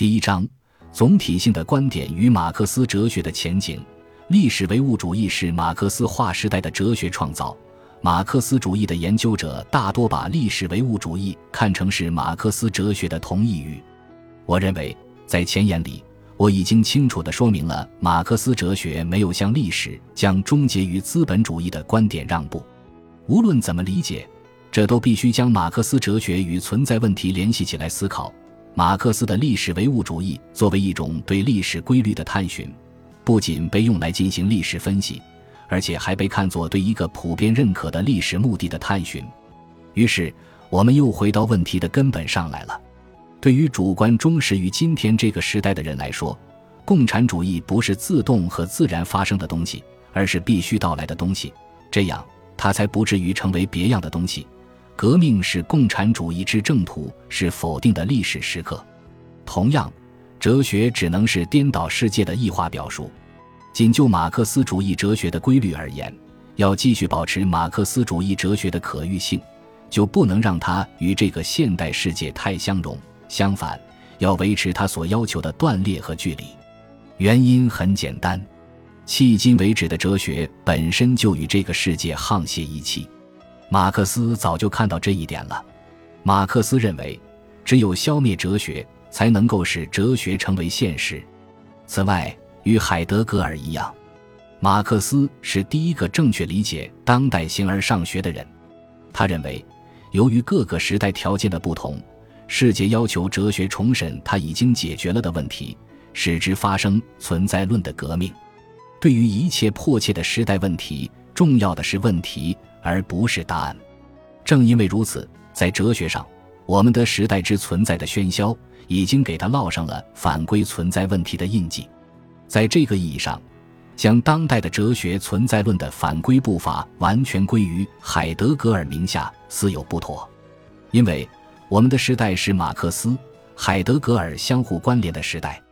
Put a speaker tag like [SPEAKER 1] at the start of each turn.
[SPEAKER 1] 第一章：总体性的观点与马克思哲学的前景。历史唯物主义是马克思划时代的哲学创造。马克思主义的研究者大多把历史唯物主义看成是马克思哲学的同义语。我认为，在前言里，我已经清楚地说明了马克思哲学没有向历史将终结于资本主义的观点让步。无论怎么理解，这都必须将马克思哲学与存在问题联系起来思考。马克思的历史唯物主义作为一种对历史规律的探寻。不仅被用来进行历史分析，而且还被看作对一个普遍认可的历史目的的探寻。于是，我们又回到问题的根本上来了。对于主观忠实于今天这个时代的人来说，共产主义不是自动和自然发生的东西，而是必须到来的东西。这样，它才不至于成为别样的东西。革命是共产主义之正途，是否定的历史时刻。同样。哲学只能是颠倒世界的异化表述。仅就马克思主义哲学的规律而言，要继续保持马克思主义哲学的可遇性，就不能让它与这个现代世界太相融。相反，要维持它所要求的断裂和距离。原因很简单，迄今为止的哲学本身就与这个世界沆瀣一气。马克思早就看到这一点了。马克思认为，只有消灭哲学。才能够使哲学成为现实。此外，与海德格尔一样，马克思是第一个正确理解当代形而上学的人。他认为，由于各个时代条件的不同，世界要求哲学重审他已经解决了的问题，使之发生存在论的革命。对于一切迫切的时代问题，重要的是问题，而不是答案。正因为如此，在哲学上，我们的时代之存在的喧嚣。已经给他烙上了反归存在问题的印记，在这个意义上，将当代的哲学存在论的反归步伐完全归于海德格尔名下，似有不妥。因为我们的时代是马克思、海德格尔相互关联的时代。